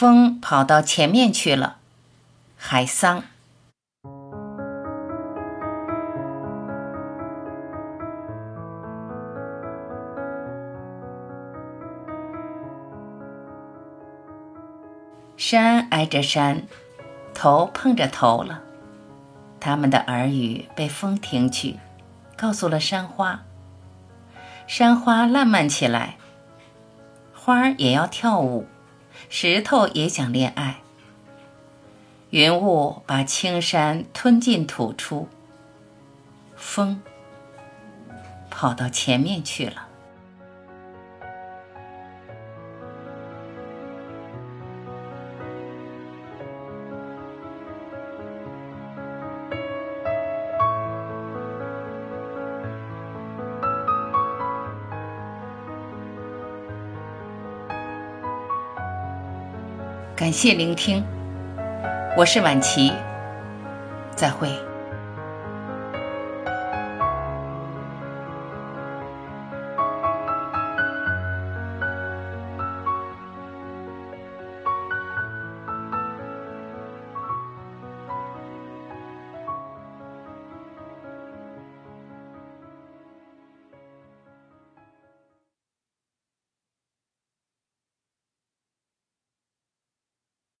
风跑到前面去了。海桑。山挨着山，头碰着头了。他们的耳语被风听去，告诉了山花。山花烂漫起来，花儿也要跳舞，石头也想恋爱。云雾把青山吞进吐出，风跑到前面去了。感谢聆听，我是晚琪，再会。